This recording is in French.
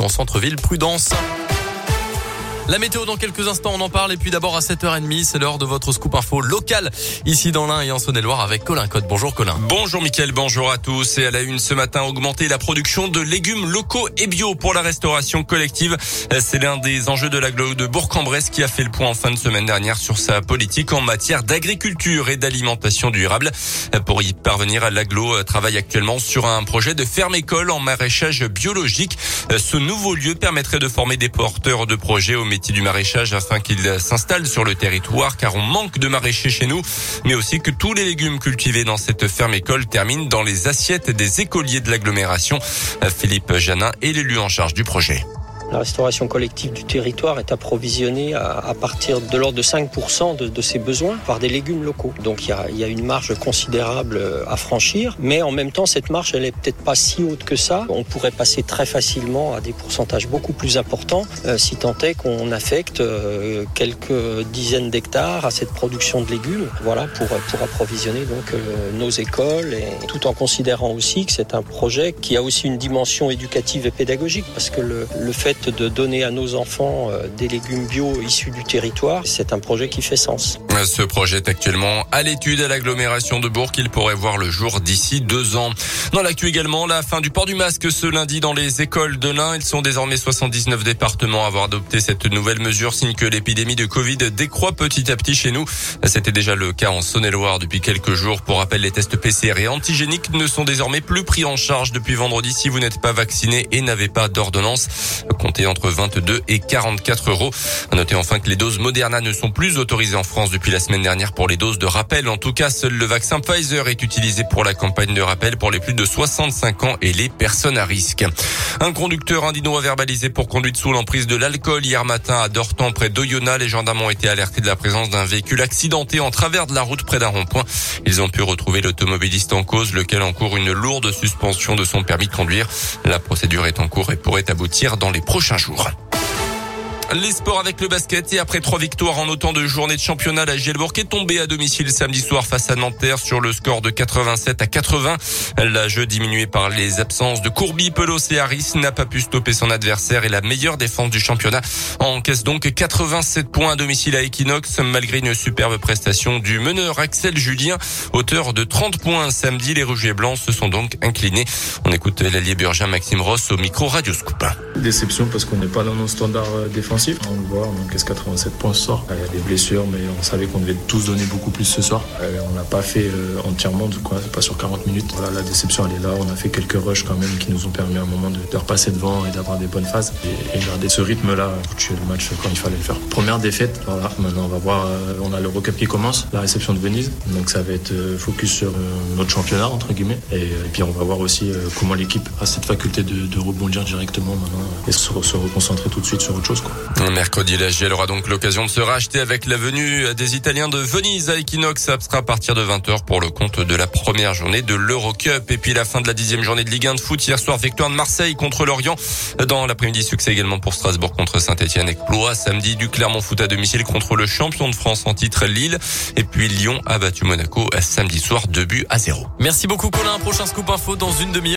en centre-ville. Prudence. La météo dans quelques instants, on en parle. Et puis d'abord à 7h30, c'est l'heure de votre scoop info local ici dans l'Ain et en Saône-et-Loire avec Colin Cotte. Bonjour Colin. Bonjour Mickaël, bonjour à tous. Et à la une ce matin, augmenter la production de légumes locaux et bio pour la restauration collective. C'est l'un des enjeux de l'agglo de Bourg-en-Bresse qui a fait le point en fin de semaine dernière sur sa politique en matière d'agriculture et d'alimentation durable. Pour y parvenir, l'agglo travaille actuellement sur un projet de ferme-école en maraîchage biologique. Ce nouveau lieu permettrait de former des porteurs de projets au du maraîchage afin qu'il s'installe sur le territoire car on manque de maraîchers chez nous, mais aussi que tous les légumes cultivés dans cette ferme école terminent dans les assiettes des écoliers de l'agglomération. Philippe Janin est l'élu en charge du projet. La restauration collective du territoire est approvisionnée à, partir de l'ordre de 5% de, ses besoins par des légumes locaux. Donc il y, a, y, a, une marge considérable à franchir, mais en même temps cette marge elle est peut-être pas si haute que ça. On pourrait passer très facilement à des pourcentages beaucoup plus importants euh, si tant est qu'on affecte euh, quelques dizaines d'hectares à cette production de légumes, voilà pour pour approvisionner donc euh, nos écoles et tout en considérant aussi que c'est un projet qui a aussi une dimension éducative et pédagogique parce que le, le fait de donner à nos enfants euh, des légumes bio issus du territoire, c'est un projet qui fait sens. Ce projet est actuellement à l'étude à l'agglomération de Bourg. Il pourrait voir le jour d'ici deux ans. Dans l'actu également, la fin du port du masque ce lundi dans les écoles de l'Ain. Ils sont désormais 79 départements à avoir adopté cette nouvelle mesure, signe que l'épidémie de Covid décroît petit à petit chez nous. C'était déjà le cas en Saône-et-Loire depuis quelques jours. Pour rappel, les tests PCR et antigéniques ne sont désormais plus pris en charge depuis vendredi si vous n'êtes pas vacciné et n'avez pas d'ordonnance entre 22 et 44 euros. À noter enfin que les doses Moderna ne sont plus autorisées en France depuis la semaine dernière pour les doses de rappel. En tout cas, seul le vaccin Pfizer est utilisé pour la campagne de rappel pour les plus de 65 ans et les personnes à risque. Un conducteur indino a verbalisé pour conduite sous l'emprise de l'alcool hier matin à Dortan près d'Oyonnax. Les gendarmes ont été alertés de la présence d'un véhicule accidenté en travers de la route près d'un rond-point. Ils ont pu retrouver l'automobiliste en cause, lequel encourt une lourde suspension de son permis de conduire. La procédure est en cours et pourrait aboutir dans les prochains jours. Les sports avec le basket et après trois victoires en autant de journées de championnat, la Gielbourg est tombée à domicile samedi soir face à Nanterre sur le score de 87 à 80. La jeu diminué par les absences de Courby, Pelos et Harris n'a pas pu stopper son adversaire et la meilleure défense du championnat encaisse donc 87 points à domicile à Equinox malgré une superbe prestation du meneur Axel Julien, auteur de 30 points samedi. Les rouges et blancs se sont donc inclinés. On écoute l'allié burgien Maxime Ross au micro Radio Scoop. Déception parce qu'on n'est pas dans nos standards euh, défensifs on le voit, on encaisse 87 points ce soir. Il y a des blessures, mais on savait qu'on devait tous donner beaucoup plus ce soir. Euh, on n'a pas fait euh, entièrement, du coup, pas sur 40 minutes. Voilà, la déception, elle est là. On a fait quelques rushs quand même qui nous ont permis à un moment de, repasser devant et d'avoir des bonnes phases et, garder ce rythme-là, tuer le match quand il fallait le faire. Première défaite, voilà. Maintenant, on va voir. Euh, on a l'Eurocup qui commence, la réception de Venise. Donc, ça va être focus sur notre championnat, entre guillemets. Et, puis, on va voir aussi comment l'équipe a cette faculté de, rebondir directement maintenant et se, se reconcentrer tout de suite sur autre chose. Quoi. Mercredi, la GL aura donc l'occasion de se racheter avec la venue des Italiens de Venise à Equinox. Ça sera à partir de 20h pour le compte de la première journée de l'Eurocup. Et puis la fin de la dixième journée de Ligue 1 de foot. Hier soir, victoire de Marseille contre Lorient. Dans l'après-midi, succès également pour Strasbourg contre Saint-Etienne. Exploit samedi du Clermont Foot à domicile contre le champion de France en titre Lille. Et puis Lyon a battu Monaco samedi soir, 2 buts à 0. Merci beaucoup Colin. Prochain scoop info dans une demi-heure.